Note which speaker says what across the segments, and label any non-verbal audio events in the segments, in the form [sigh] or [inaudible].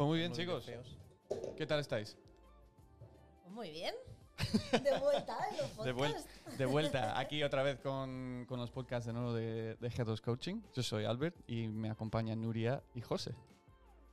Speaker 1: Pues muy bien, chicos. ¿Qué tal estáis?
Speaker 2: Pues muy bien. [laughs] De vuelta en los
Speaker 1: De, vuel-
Speaker 2: podcasts.
Speaker 1: de vuelta aquí otra vez con, con los podcasts de nuevo de, de G2 Coaching. Yo soy Albert y me acompañan Nuria y José.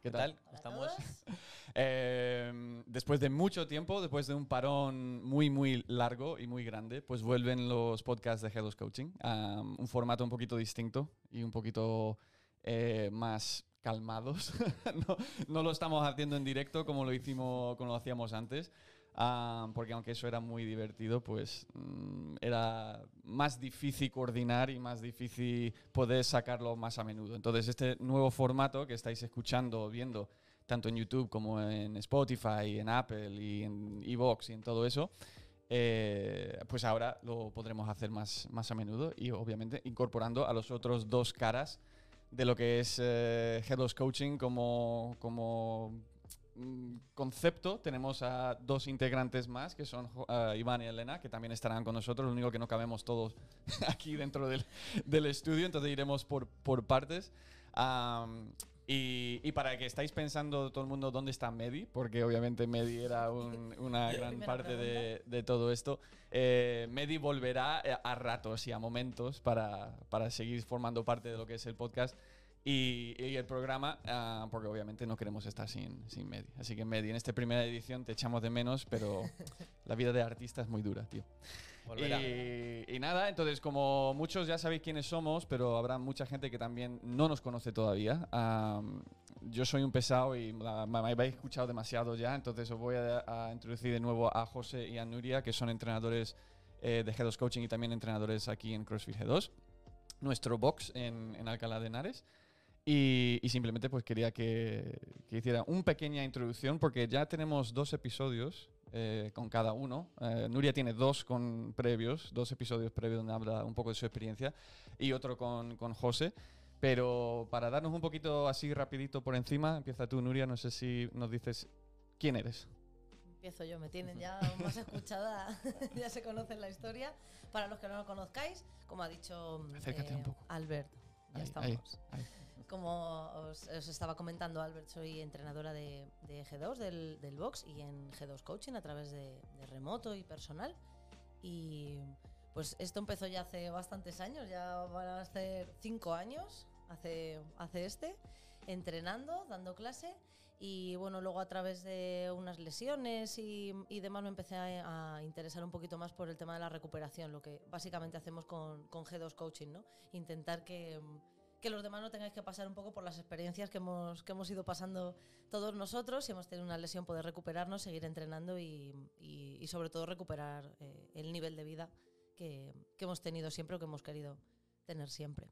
Speaker 1: ¿Qué
Speaker 3: ¿Qué tal?
Speaker 2: Hola
Speaker 3: Estamos. [laughs]
Speaker 1: Eh, después de mucho tiempo, después de un parón muy, muy largo y muy grande, pues vuelven los podcasts de G2 Coaching. a un formato un poquito distinto y un poquito eh, más calmados. [laughs] no, no lo estamos haciendo en directo como lo hicimos, como lo hacíamos antes. ah, porque aunque eso era muy divertido, pues mm, era más difícil coordinar y más difícil poder sacarlo más a menudo. Entonces, este nuevo formato que estáis escuchando viendo, tanto en YouTube como en Spotify, en Apple y en Evox y en todo eso, eh, pues ahora lo podremos hacer más, más a menudo y obviamente incorporando a los otros dos caras de lo que es eh, Headless Coaching como, como mm, concepto. Tenemos a dos integrantes más, que son ah, Iván y Elena, que también estarán con nosotros. Lo único que no cabemos todos [laughs] aquí dentro del, del estudio, entonces iremos por, por partes. Y, y para que estáis pensando todo el mundo dónde está Medi, porque obviamente Medi era un- una gran parte de, de todo esto, eh, Medi volverá eh, a ratos y a momentos para, para seguir formando parte de lo que es el podcast y, y el programa, ah, porque obviamente no queremos estar sin, sin Medi. Así que Medi, en esta primera edición te echamos de menos, pero [laughs] la vida de artista es muy dura, tío. Y, y nada, entonces como muchos ya sabéis quiénes somos, pero habrá mucha gente que también no nos conoce todavía. Am, yo soy un pesado y la- me habéis escuchado demasiado ya, entonces os voy a, a introducir de nuevo a José y a Nuria, que son entrenadores eh, de G2 Coaching y también entrenadores aquí en CrossFit G2. Nuestro box en, en Alcalá de Henares. Y, y simplemente pues quería que, que hiciera una pequeña introducción porque ya tenemos dos episodios eh, con cada uno. Eh, Nuria tiene dos con previos, dos episodios previos donde habla un poco de su experiencia y otro con, con José. Pero para darnos un poquito así rapidito por encima, empieza tú Nuria, no sé si nos dices quién eres.
Speaker 2: Empiezo yo, me tienen ya más escuchada, [laughs] ya se conocen la historia. Para los que no lo conozcáis, como ha dicho
Speaker 1: Acércate un poco.
Speaker 2: Albert, ya
Speaker 1: Ahí,
Speaker 2: estamos.
Speaker 1: ahí, ahí.
Speaker 2: Como os, os estaba comentando, Albert, soy entrenadora de, de G2, del, del box y en G2 Coaching a través de, de remoto y personal. Y pues esto empezó ya hace bastantes años, ya van a ser cinco años, hace, hace este, entrenando, dando clase. Y bueno, luego a través de unas lesiones y, y demás me empecé a, a interesar un poquito más por el tema de la recuperación, lo que básicamente hacemos con, con G2 Coaching, ¿no? Intentar que, que los demás no tengáis que pasar un poco por las experiencias que hemos, que hemos ido pasando todos nosotros. Si hemos tenido una lesión, poder recuperarnos, seguir entrenando y, y- sobre todo recuperar eh, el nivel de vida que, que hemos tenido siempre o que hemos querido tener siempre.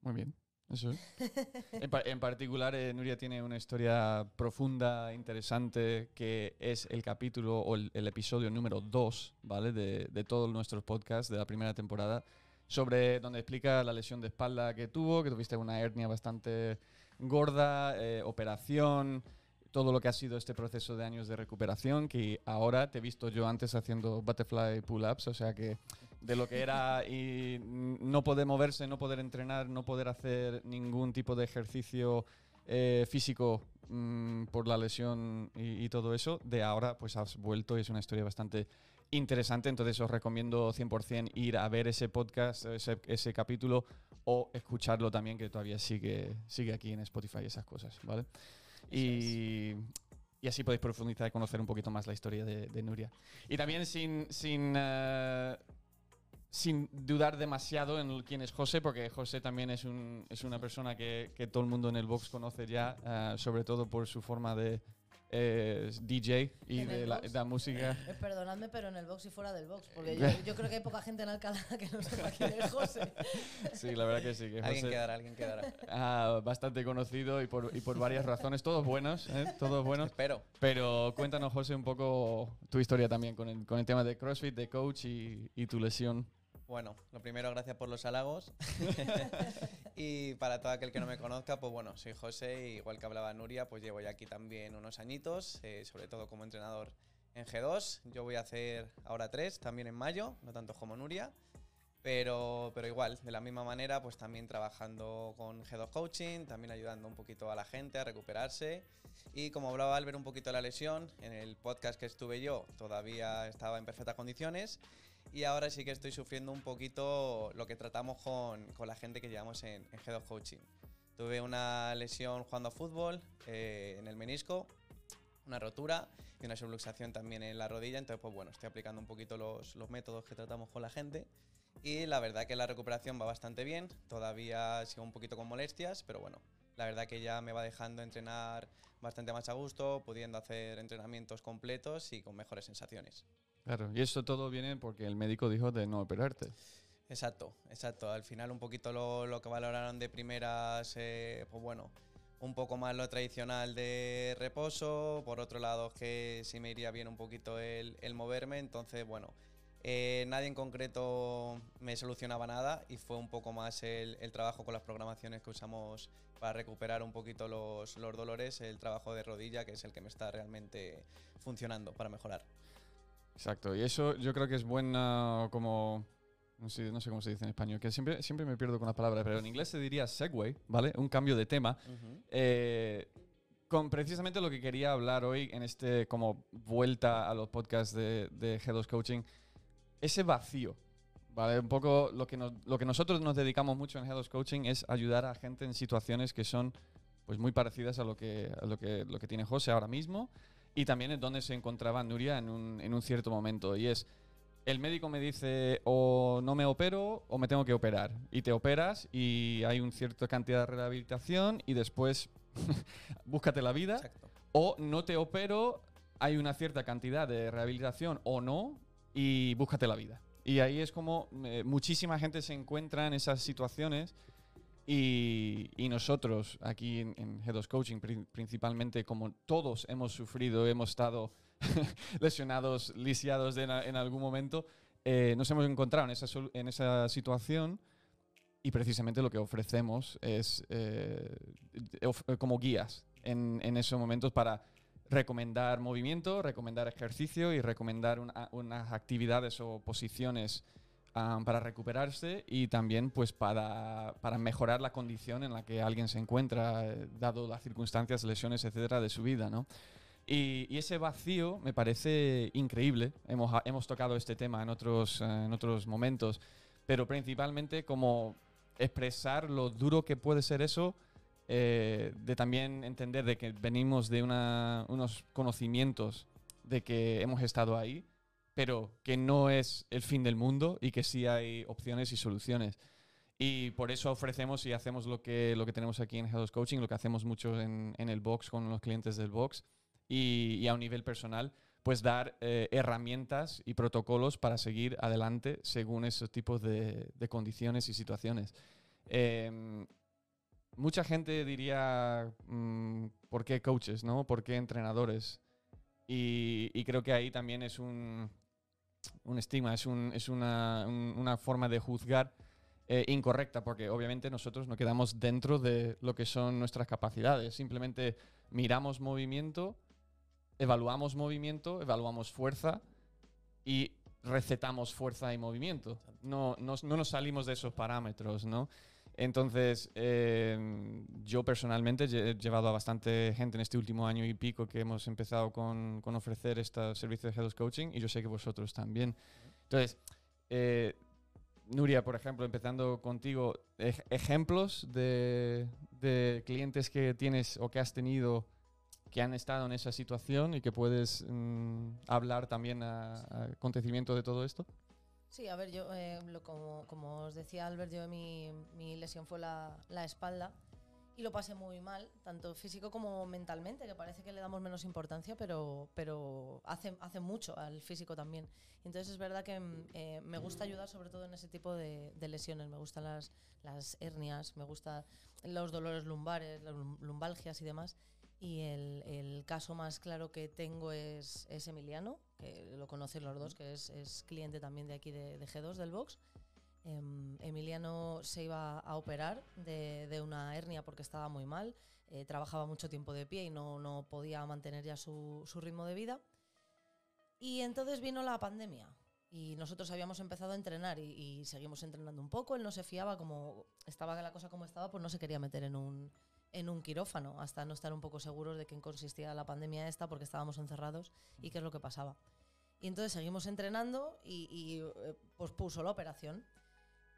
Speaker 1: Muy bien. Eso es. [laughs] en, pa- en particular, eh, Nuria tiene una historia profunda, interesante, que es el capítulo o el, el episodio número 2, ¿vale? De, de todos nuestros podcasts de la primera temporada, sobre donde explica la lesión de espalda que tuvo, que tuviste una hernia bastante gorda, eh, operación, todo lo que ha sido este proceso de años de recuperación, que ahora te he visto yo antes haciendo butterfly pull-ups, o sea que de lo que era y no poder moverse, no poder entrenar, no poder hacer ningún tipo de ejercicio eh, físico mm, por la lesión y, y todo eso, de ahora pues has vuelto y es una historia bastante interesante, entonces os recomiendo 100% ir a ver ese podcast, ese, ese capítulo o escucharlo también que todavía sigue, sigue aquí en Spotify y esas cosas, ¿vale? Y, y así podéis profundizar y conocer un poquito más la historia de, de Nuria. Y también sin, sin, eh, sin dudar demasiado en quién es José, porque José también es, un, es una persona que, que todo el mundo en el box conoce ya, eh, sobre todo por su forma de eh, DJ y
Speaker 2: ¿En
Speaker 1: de la, música.
Speaker 2: Eh, perdonadme, pero en el box y fuera del box, porque yo, yo creo que hay poca gente en Alcalá [laughs] que no sepa quién es José.
Speaker 1: Sí, la verdad que sí. Que
Speaker 3: Alguien
Speaker 1: José-
Speaker 3: quedará, alguien quedará. [laughs]
Speaker 1: Ah, bastante conocido y por, y por varias razones, todos buenos, ¿eh? todos buenos.
Speaker 3: Espero.
Speaker 1: Pero cuéntanos, José, un poco tu historia también con el, con el tema de CrossFit, de coach y, y tu lesión.
Speaker 3: Bueno, lo primero, gracias por los halagos. [laughs] [laughs] y para todo aquel que no me conozca, pues bueno, soy José, y igual que hablaba Nuria, pues llevo ya aquí también unos añitos, eh, sobre todo como entrenador en G2. Yo voy a hacer ahora tres, también en mayo, no tanto como Nuria. Pero, pero igual, de la misma manera, pues también trabajando con G2 Coaching, también ayudando un poquito a la gente a recuperarse. Y como hablaba Albert un poquito de la lesión, en el podcast que estuve yo todavía estaba en perfectas condiciones y ahora sí que estoy sufriendo un poquito lo que tratamos con, con la gente que llevamos en, en G2 Coaching. Tuve una lesión jugando a fútbol eh, en el menisco, una rotura y una subluxación también en la rodilla. Entonces, pues bueno, estoy aplicando un poquito los, los métodos que tratamos con la gente. Y la verdad que la recuperación va bastante bien. Todavía sigo un poquito con molestias, pero bueno, la verdad que ya me va dejando entrenar bastante más a gusto, pudiendo hacer entrenamientos completos y con mejores sensaciones.
Speaker 1: Claro, y eso todo viene porque el médico dijo de no operarte.
Speaker 3: Exacto, exacto. Al final un poquito lo, que valoraron de primeras, pues bueno, un poco más lo tradicional de reposo, por otro lado que sí me iría bien un poquito el, moverme, entonces bueno, eh, nadie en concreto me solucionaba nada y fue un poco más el, trabajo con las programaciones que usamos para recuperar un poquito los dolores, el trabajo de rodilla, que es el que me está realmente funcionando para mejorar.
Speaker 1: Exacto, y eso yo creo que es buena como... No sé, no sé cómo se dice en español, que siempre, siempre me pierdo con las palabras, pero en inglés se diría segue, ¿vale? Un cambio de tema. Uh -huh. eh, con precisamente lo que quería hablar hoy en este como vuelta a los podcasts de, de G2 Coaching, ese vacío, ¿vale? Un poco lo que, nos, lo que nosotros nos dedicamos mucho en G2 Coaching es ayudar a gente en situaciones que son pues muy parecidas a lo que, a lo que, lo que tiene José ahora mismo y también en donde se encontraba Nuria en un, en un cierto momento. Y es, el médico me dice o no me opero o me tengo que operar. Y te operas y hay una cierta cantidad de rehabilitación y después [laughs] búscate la vida.
Speaker 3: Exacto.
Speaker 1: O no te opero, hay una cierta cantidad de rehabilitación o no y búscate la vida. Y ahí es como eh, muchísima gente se encuentra en esas situaciones y, y nosotros aquí en, en, G2 Coaching pri principalmente como todos hemos sufrido, hemos estado [laughs] lesionados, lisiados en, en algún momento, eh, nos hemos encontrado en esa, en esa situación y precisamente lo que ofrecemos es eh, of como guías en, en, esos momentos para recomendar movimiento, recomendar ejercicio y recomendar una, unas actividades o posiciones um, para recuperarse y también pues para, para, mejorar la condición en la que alguien se encuentra, eh, dado las circunstancias, lesiones, etcétera, de su vida, ¿no? Y, y, ese vacío me parece increíble. Hemos, hemos tocado este tema en otros, uh, en otros momentos, pero principalmente como expresar lo duro que puede ser eso, eh, de también entender de que venimos de una, unos conocimientos de que hemos estado ahí, pero que no es el fin del mundo y que sí hay opciones y soluciones. Y por eso ofrecemos y hacemos lo que, lo que tenemos aquí en G2 Coaching, lo que hacemos mucho en, en el box con los clientes del box y, y a un nivel personal, pues dar eh, herramientas y protocolos para seguir adelante según esos tipos de, de condiciones y situaciones. Eh, mucha gente diría, mmm, ¿por qué coaches? ¿no? ¿Por qué entrenadores? Y, y creo que ahí también es un, un estigma, es, un, es una, un, una, forma de juzgar eh, incorrecta, porque obviamente nosotros no quedamos dentro de lo que son nuestras capacidades, simplemente miramos movimiento, evaluamos movimiento, evaluamos fuerza y recetamos fuerza y movimiento. No, no, no nos salimos de esos parámetros, ¿no? Entonces, eh, yo personalmente he llevado a bastante gente en este último año y pico que hemos empezado con, con ofrecer este servicio de Health Coaching y yo sé que vosotros también. Entonces, eh, Nuria, por ejemplo, empezando contigo, ej ejemplos de, de, clientes que tienes o que has tenido que han estado en esa situación y que puedes mm, hablar también a, a acontecimiento de todo esto.
Speaker 2: Sí, a ver, yo, eh, lo, como, os decía Albert, yo mi, mi lesión fue la, la, espalda y lo pasé muy mal, tanto físico como mentalmente, que parece que le damos menos importancia, pero, pero hace, hace mucho al físico también. Entonces es verdad que eh, me gusta ayudar sobre todo en ese tipo de, de, lesiones, me gustan las, las hernias, me gustan los dolores lumbares, las lumbalgias y demás. Y el, el, caso más claro que tengo es, es, Emiliano, que lo conocen los dos, que es, es cliente también de aquí de, de G2 del box. Eh, Emiliano se iba a operar de, de, una hernia porque estaba muy mal, eh, trabajaba mucho tiempo de pie y no, no podía mantener ya su, su, ritmo de vida. Y entonces vino la pandemia. Y nosotros habíamos empezado a entrenar y, y seguimos entrenando un poco. Él no se fiaba, como estaba la cosa como estaba, pues no se quería meter en un, en un quirófano hasta no estar un poco seguros de qué consistía la pandemia esta porque estábamos encerrados y qué es lo que pasaba. Y entonces seguimos entrenando y, y eh, pospuso la operación.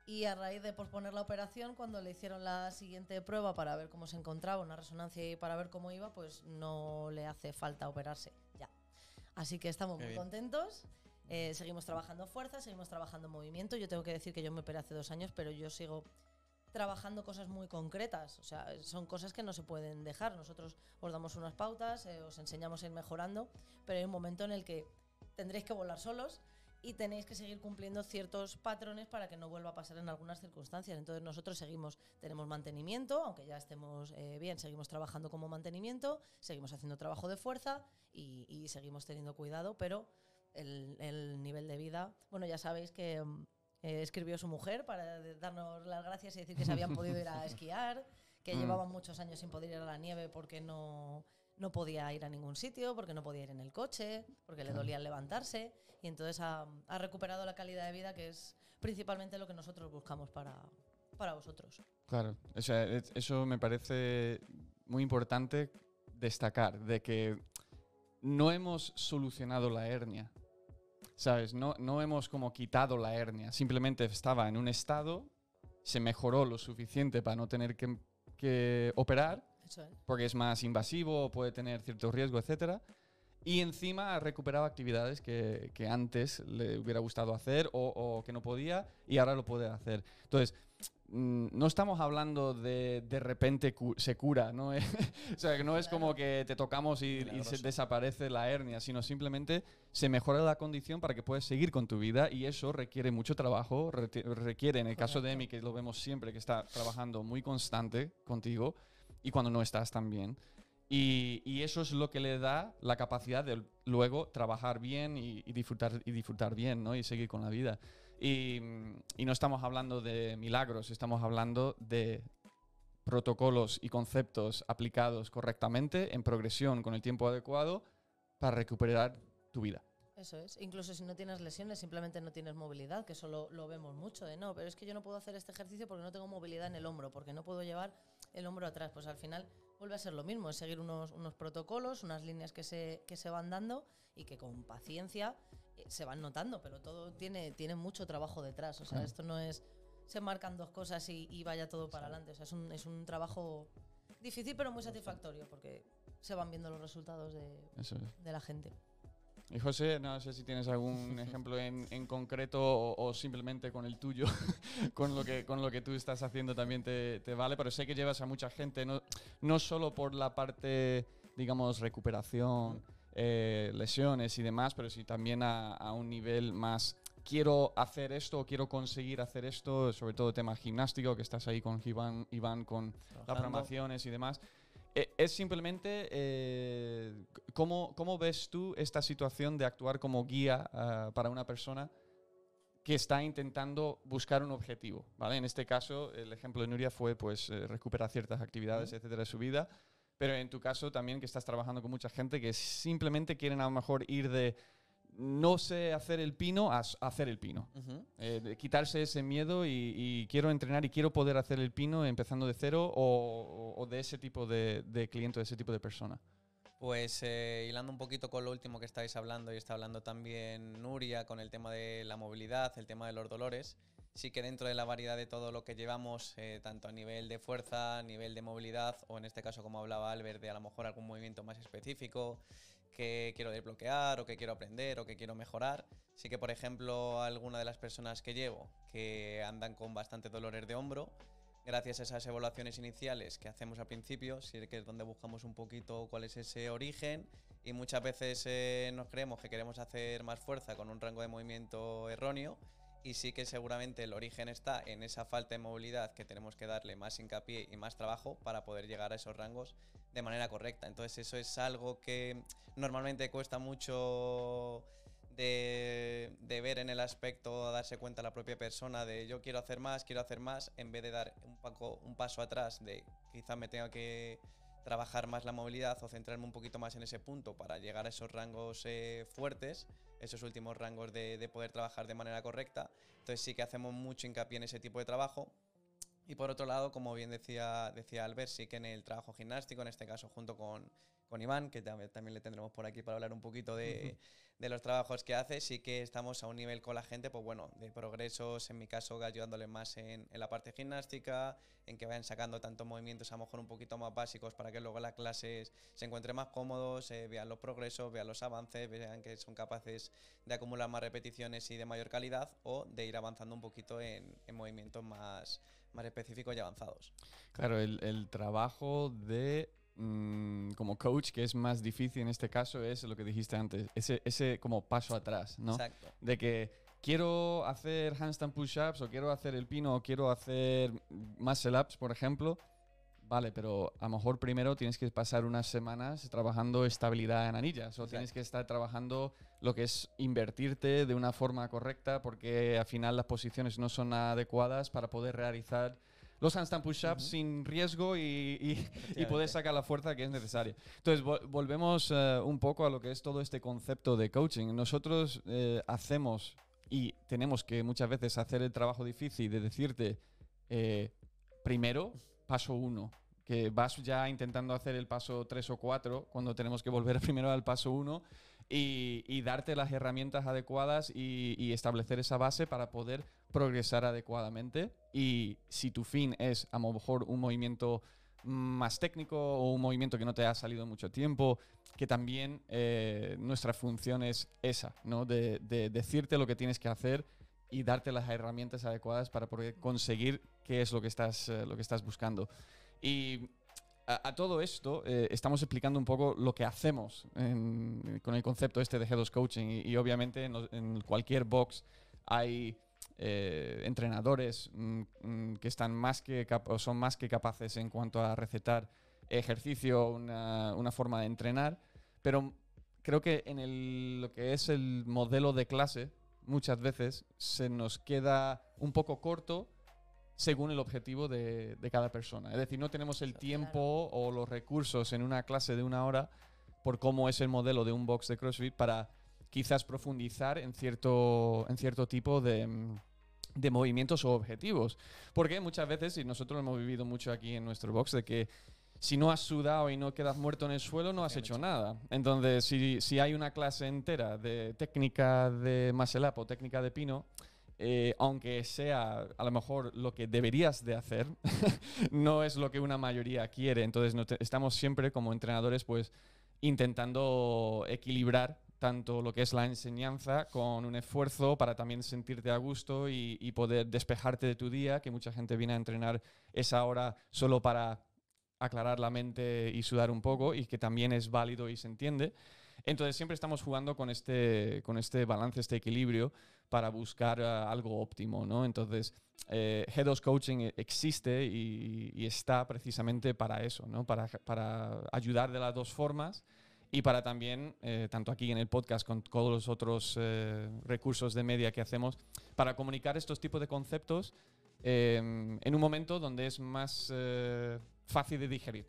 Speaker 2: Y a raíz de posponer la operación, cuando le hicieron la siguiente prueba para ver cómo se encontraba, una resonancia y para ver cómo iba, pues no le hace falta operarse ya. Así que estamos muy contentos. Eh, seguimos trabajando fuerza, seguimos trabajando movimiento. Yo tengo que decir que yo me operé hace dos años, pero yo sigo trabajando cosas muy concretas. O sea, son cosas que no se pueden dejar. Nosotros os damos unas pautas, eh, os enseñamos a ir mejorando, pero hay un momento en el que tendréis que volar solos y tenéis que seguir cumpliendo ciertos patrones para que no vuelva a pasar en algunas circunstancias. Entonces nosotros seguimos, tenemos mantenimiento, aunque ya estemos eh, bien, seguimos trabajando como mantenimiento, seguimos haciendo trabajo de fuerza y, y seguimos teniendo cuidado, pero el, el nivel de vida, bueno, ya sabéis que mm, eh, escribió su mujer para darnos las gracias y decir que se habían podido ir a [laughs] esquiar, que
Speaker 1: Mm.
Speaker 2: llevaban muchos años sin poder ir a la nieve porque no, no podía ir a ningún sitio, porque no podía ir en el coche, porque le dolía levantarse. Y entonces ha, ha recuperado la calidad de vida, que es principalmente lo que nosotros buscamos para, para vosotros.
Speaker 1: Claro, o sea, es- eso me parece muy importante destacar, de que no hemos solucionado la hernia, ¿sabes? No, no hemos como quitado la hernia, simplemente estaba en un estado, se mejoró lo suficiente para no tener que, que operar,
Speaker 2: Eso es.
Speaker 1: porque es más invasivo, puede tener cierto riesgo, etcétera. Y encima ha recuperado actividades que, que antes le hubiera gustado hacer o, o que no podía y ahora lo puede hacer. Entonces, no estamos hablando de de repente cu- se cura, ¿no? [laughs] o sea, que no es como que te tocamos y, y se desaparece la hernia, sino simplemente se mejora la condición para que puedas seguir con tu vida y eso requiere mucho trabajo, requiere, en el caso de. Emi, que lo vemos siempre, que está trabajando muy constante contigo y cuando no estás también. Y, y eso es lo que le da la capacidad de luego trabajar bien y, y disfrutar, y disfrutar bien, ¿no? Y seguir con la vida. Y, y no estamos hablando de milagros, estamos hablando de protocolos y conceptos aplicados correctamente, en progresión, con el tiempo adecuado, para recuperar tu vida.
Speaker 2: Eso es. Incluso si no tienes lesiones, simplemente no tienes movilidad, que eso lo, lo vemos mucho. De no, pero es que yo no puedo hacer este ejercicio porque no tengo movilidad en el hombro, porque no puedo llevar el hombro atrás. Pues al final vuelve a ser lo mismo, es seguir unos, unos protocolos, unas líneas que se, que se van dando y que con paciencia se van notando, pero todo tiene, tiene mucho trabajo detrás. O sea,
Speaker 1: Claro.
Speaker 2: esto no es se marcan dos cosas y, y vaya todo para adelante. O sea, es un, es un trabajo difícil pero muy satisfactorio porque se van viendo los resultados de,
Speaker 1: es.
Speaker 2: de la gente.
Speaker 1: Y José, no sé si tienes algún [laughs] ejemplo en, en concreto o, o simplemente con el tuyo, [laughs] con, lo que, con lo que tú estás haciendo también te, te vale, pero sé que llevas a mucha gente, no, no solo por la parte, digamos, recuperación, eh, lesiones y demás, pero sí también a, a un nivel más, quiero hacer esto o quiero conseguir hacer esto, sobre todo tema gimnástico, que estás ahí con Iván, Iván con las programaciones y demás. Eh, es simplemente eh, ¿cómo, cómo ves tú esta situación de actuar como guía ah, para una persona que está intentando buscar un objetivo, ¿vale? En este caso, el ejemplo de Nuria fue pues eh, recuperar ciertas actividades, etcétera, de su vida, pero en tu caso también que estás trabajando con mucha gente que simplemente quieren a lo mejor ir de no sé hacer el pino a hacer el pino. Eh, de quitarse ese miedo y, y quiero entrenar y quiero poder hacer el pino empezando de cero o, o- o de ese tipo de, de cliente, de ese tipo de persona.
Speaker 3: Pues eh, hilando un poquito con lo último que estáis hablando y está hablando también Nuria con el tema de la movilidad, el tema de los dolores, sí que dentro de la variedad de todo lo que llevamos, eh, tanto a nivel de fuerza, a nivel de movilidad o en este caso como hablaba Albert, de a lo mejor algún movimiento más específico que quiero desbloquear o que quiero aprender o que quiero mejorar, sí que por ejemplo alguna de las personas que llevo que andan con bastantes dolores de hombro, gracias a esas evaluaciones iniciales que hacemos al principio, sí que es donde buscamos un poquito cuál es ese origen y muchas veces eh, nos creemos que queremos hacer más fuerza con un rango de movimiento erróneo y sí que seguramente el origen está en esa falta de movilidad que tenemos que darle más hincapié y más trabajo para poder llegar a esos rangos de manera correcta. Entonces eso es algo que normalmente cuesta mucho de, ver en el aspecto, darse cuenta la propia persona de yo quiero hacer más, quiero hacer más, en vez de dar un, paco- un paso atrás de quizás me tenga que trabajar más la movilidad o centrarme un poquito más en ese punto para llegar a esos rangos eh, fuertes, esos últimos rangos de, de poder trabajar de manera correcta. Entonces sí que hacemos mucho hincapié en ese tipo de trabajo. Y por otro lado, como bien decía, decía Albert, sí que en el trabajo gimnástico, en este caso junto con, con Iván, que también, también le tendremos por aquí para hablar un poquito de, [laughs] de los trabajos que hace, sí que estamos a un nivel con la gente, pues bueno, de progresos, en mi caso, ayudándoles más en, en, la parte gimnástica, en que vayan sacando tantos movimientos a lo mejor un poquito más básicos para que luego las clases se encuentren más cómodos, eh, vean los progresos, vean los avances, vean que son capaces de acumular más repeticiones y de mayor calidad o de ir avanzando un poquito en, en movimientos más, más específicos y avanzados.
Speaker 1: Claro, el, el trabajo de mm, como coach, que es más difícil en este caso, es lo que dijiste antes, ese, ese como paso atrás, ¿no?
Speaker 3: Exacto.
Speaker 1: De que quiero hacer handstand push-ups o quiero hacer el pino o quiero hacer muscle ups, por ejemplo. Vale, pero a lo mejor primero tienes que pasar unas semanas trabajando estabilidad en anillas o tienes
Speaker 3: Exacto.
Speaker 1: que estar trabajando lo que es invertirte de una forma correcta porque al final las posiciones no son adecuadas para poder realizar los handstand push-ups
Speaker 3: Ujú.
Speaker 1: sin riesgo y, y- y poder sacar la fuerza que es necesaria. Entonces, vol- volvemos eh, un poco a lo que es todo este concepto de coaching. Nosotros eh, hacemos y tenemos que muchas veces hacer el trabajo difícil de decirte, eh, primero, paso uno, que vas ya intentando hacer el paso tres o cuatro, cuando tenemos que volver [laughs] primero al paso uno, y, y darte las herramientas adecuadas y, y establecer esa base para poder progresar adecuadamente. Y si tu fin es a lo mejor un movimiento más técnico o un movimiento que no te ha salido mucho tiempo, que también eh, nuestra función es esa, ¿no? De, de decirte lo que tienes que hacer y darte las herramientas adecuadas para conseguir qué es lo que estás, eh, lo que estás buscando. Y a, todo esto eh, estamos explicando un poco lo que hacemos con el concepto este de G2 Coaching y, obviamente en, en cualquier box hay eh, entrenadores mm, mm, que están más que son más que capaces en cuanto a recetar ejercicio, una, una forma de entrenar, pero creo que en el- lo que es el modelo de clase muchas veces se nos queda un poco corto según el objetivo de, de cada persona. Es decir, no tenemos el tiempo o los recursos en una clase de una hora por cómo es el modelo de un box de CrossFit para quizás profundizar en cierto, en cierto tipo de, mm, de movimientos o objetivos. Porque muchas veces, y nosotros lo hemos vivido mucho aquí en nuestro box, de que si no has sudado y no quedas muerto en el suelo, no has hecho
Speaker 3: hecho.
Speaker 1: nada. Entonces, si, si hay una clase entera de técnica de muscle o técnica de pino, eh, aunque sea a lo mejor lo que deberías de hacer, [laughs] no es lo que una mayoría quiere. Entonces, no te- estamos siempre como entrenadores, pues, intentando equilibrar tanto lo que es la enseñanza con un esfuerzo para también sentirte a gusto y, y poder despejarte de tu día, que mucha gente viene a entrenar esa hora solo para aclarar la mente y sudar un poco y que también es válido y se entiende. Entonces siempre estamos jugando con este, con este balance, este equilibrio para buscar eh, algo óptimo, ¿no? Entonces, eh, G2 Coaching existe y, y está precisamente para eso, ¿no? Para, para ayudar de las dos formas y para también, eh, tanto aquí en el podcast con todos los otros eh, recursos de media que hacemos, para comunicar estos tipos de conceptos eh, en un momento donde es más eh, fácil de digerir.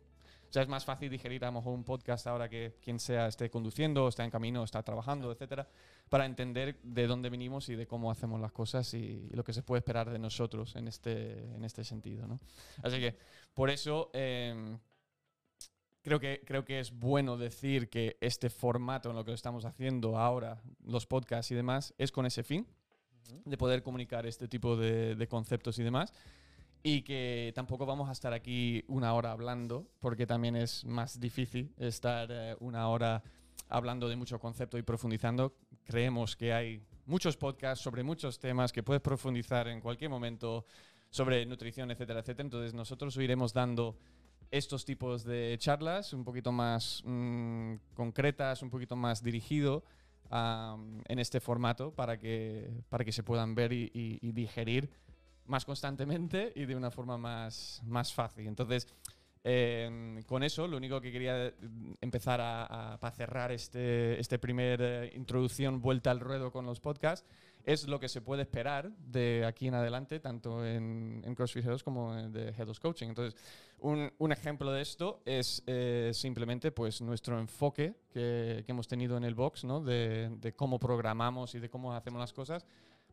Speaker 1: O sea, es más fácil digerir a lo mejor un podcast ahora que quien sea esté conduciendo, está en camino, está trabajando, etcétera, para entender de dónde venimos y de cómo hacemos las cosas y, y lo que se puede esperar de nosotros en este, en este sentido. ¿no? Así que por eso eh, creo, que, creo que es bueno decir que este formato en lo que lo estamos haciendo ahora, los podcasts y demás, es con ese fin de poder comunicar este tipo de, de conceptos y demás. Y que tampoco vamos a estar aquí una hora hablando, porque también es más difícil estar eh, una hora hablando de mucho concepto y profundizando. Creemos que hay muchos podcasts sobre muchos temas que puedes profundizar en cualquier momento sobre nutrición, etcétera, etcétera. Entonces nosotros iremos dando estos tipos de charlas un poquito más mm, concretas, un poquito más dirigido am, en este formato para que, para que se puedan ver y, y- y digerir más constantemente [laughs] y de una forma más, más fácil. Entonces, eh, con eso, lo único que quería eh, empezar a, a- cerrar este, este primer eh, introducción, vuelta al ruedo con los podcasts, es lo que se puede esperar de aquí en adelante, tanto en, en CrossFit Heroes como en de of Coaching. Entonces, un, un ejemplo de esto es eh, simplemente pues, nuestro enfoque que, que hemos tenido en el box, ¿no? de, de cómo programamos y de cómo hacemos las cosas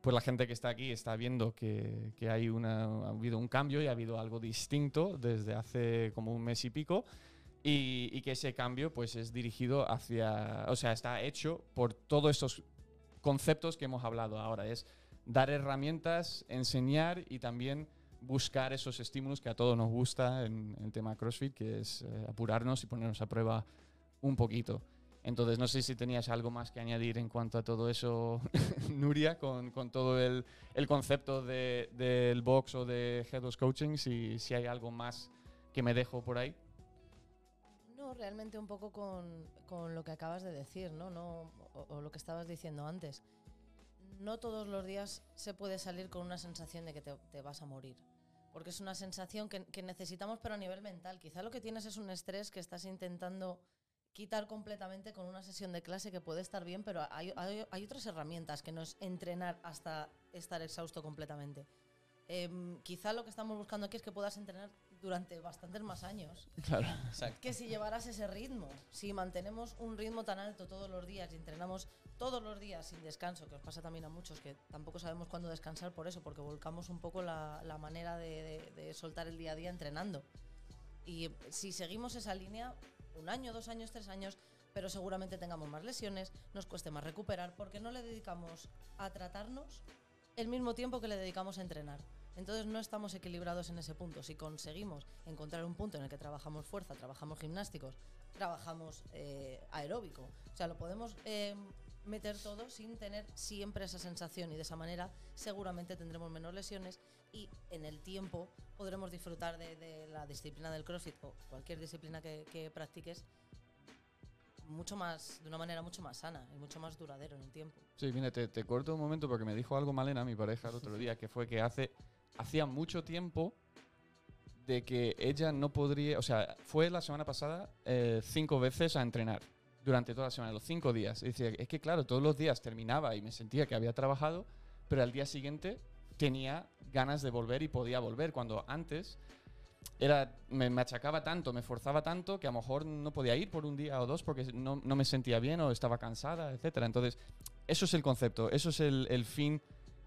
Speaker 1: pues la gente que está aquí está viendo que, que hay una, ha habido un cambio y ha habido algo distinto desde hace como un mes y pico y, y que ese cambio pues es dirigido hacia, o sea, está hecho por todos estos conceptos que hemos hablado ahora. Es dar herramientas, enseñar y también buscar esos estímulos que a todos nos gusta en, el tema CrossFit, que es eh, apurarnos y ponernos a prueba un poquito. Entonces, no sé si tenías algo más que añadir en cuanto a todo eso, [laughs] Nuria, con, con todo el, el concepto de- del box o de Head of Coaching, si, si hay algo más que me dejo por ahí.
Speaker 2: Realmente un poco con, con lo que acabas de decir, ¿no? no o, lo que estabas diciendo antes. No todos los días se puede salir con una sensación de que te, te vas a morir. Porque es una sensación que, que necesitamos, pero a nivel mental. Quizá lo que tienes es un estrés que estás intentando quitar completamente con una sesión de clase que puede estar bien, pero hay, hay- hay otras herramientas que no es entrenar hasta estar exhausto completamente. Em, quizá lo que estamos buscando aquí es que puedas entrenar durante bastantes más años
Speaker 1: Claro.
Speaker 3: Exacto.
Speaker 2: que si llevaras ese ritmo, si mantenemos un ritmo tan alto todos los días y entrenamos todos los días sin descanso, que os pasa también a muchos que tampoco sabemos cuándo descansar por eso, porque volcamos un poco la, la manera de, de- de soltar el día a día entrenando. Y si seguimos esa línea, un año, dos años, tres años, pero seguramente tengamos más lesiones, nos cueste más recuperar, porque no le dedicamos a tratarnos el mismo tiempo que le dedicamos a entrenar. Entonces no estamos equilibrados en ese punto. Si conseguimos encontrar un punto en el que trabajamos fuerza, trabajamos gimnásticos, trabajamos eh, aeróbico, o sea, lo podemos eh, meter todo sin tener siempre esa sensación y de esa manera seguramente tendremos menos lesiones y en el tiempo podremos disfrutar de, la disciplina del CrossFit o cualquier disciplina que, que practiques mucho más, de una manera mucho más sana y mucho más duradero en el tiempo.
Speaker 1: Sí, mira, te, te corto un momento porque me dijo algo Malena, mi pareja, el otro día, que fue que hace hacía mucho tiempo de que ella no podría, o sea, fue la semana pasada eh, cinco veces a entrenar durante toda la semana, los cinco días. Decía, es que claro, todos los días terminaba y me sentía que había trabajado, pero al día siguiente tenía ganas de volver y podía volver, cuando antes era, me machacaba tanto, me forzaba tanto que a lo mejor no podía ir por un día o dos porque no, no me sentía bien o estaba cansada, etcétera. Entonces, eso es el concepto, eso es el fin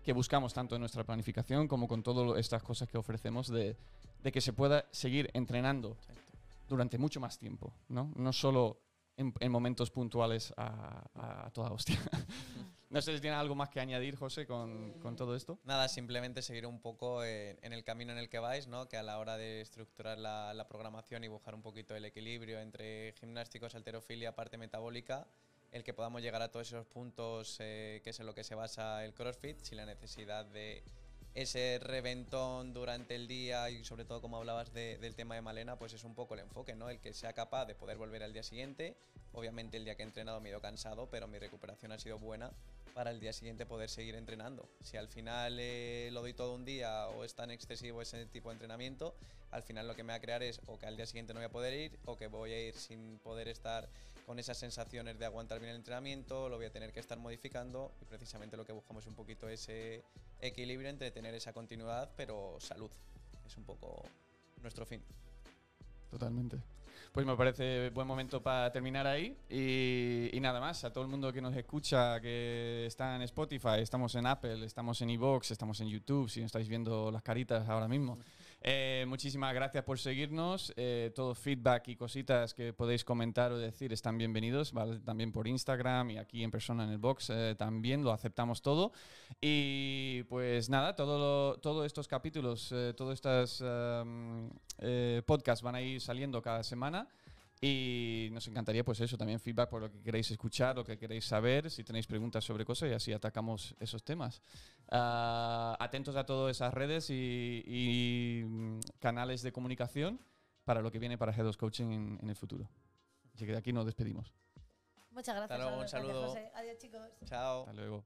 Speaker 1: que buscamos tanto en nuestra planificación como con todas estas cosas que ofrecemos de, que se pueda seguir entrenando durante mucho más tiempo, ¿no? No solo en, en momentos puntuales a, a toda hostia. [laughs] no sé si tiene algo más que añadir, José, con, todo esto.
Speaker 3: Nada, simplemente seguir un poco en, en el camino en el que vais, ¿no? Que a la hora de estructurar la, la programación y buscar un poquito el equilibrio entre gimnásticos, alterofilia, parte metabólica, el que podamos llegar a todos esos puntos eh, que es en lo que se basa el CrossFit, sin la necesidad de ese reventón durante el día y sobre todo como hablabas de- del tema de Malena, pues es un poco el enfoque, ¿no? El que sea capaz de poder volver al día siguiente. Obviamente el día que he entrenado me he ido cansado, pero mi recuperación ha sido buena para el día siguiente poder seguir entrenando. Si al final eh, lo doy todo un día o es tan excesivo ese tipo de entrenamiento, al final lo que me va a crear es o que al día siguiente no voy a poder ir o que voy a ir sin poder estar con esas sensaciones de aguantar bien el entrenamiento, lo voy a tener que estar modificando y precisamente lo que buscamos un poquito ese equilibrio entre tener esa continuidad pero salud. Es un poco nuestro fin.
Speaker 1: Totalmente. Pues me parece buen momento para terminar ahí. Y, y nada más, a todo el mundo que nos escucha, que está en Spotify, estamos en Apple, estamos en iVoox, estamos en YouTube, si no estáis viendo las caritas ahora mismo. Eh, muchísimas gracias por seguirnos. Eh, todo feedback y cositas que podéis comentar o decir están bienvenidos. También por Instagram y aquí en persona en el box eh, también lo aceptamos todo. Y pues nada, todo todos estos capítulos, todos estos em, podcasts van a ir saliendo cada semana. Y nos encantaría, pues eso, también feedback por lo que queréis escuchar, lo que queréis saber, si tenéis preguntas sobre cosas y así atacamos esos temas. Ah, atentos a todas esas redes y, y, mm, canales de comunicación para lo que viene para Head of Coaching en, en el futuro. Así que de aquí nos despedimos.
Speaker 2: Muchas gracias.
Speaker 3: luego, un saludo.
Speaker 2: José. Adiós, chicos.
Speaker 3: Chao.
Speaker 1: Hasta luego.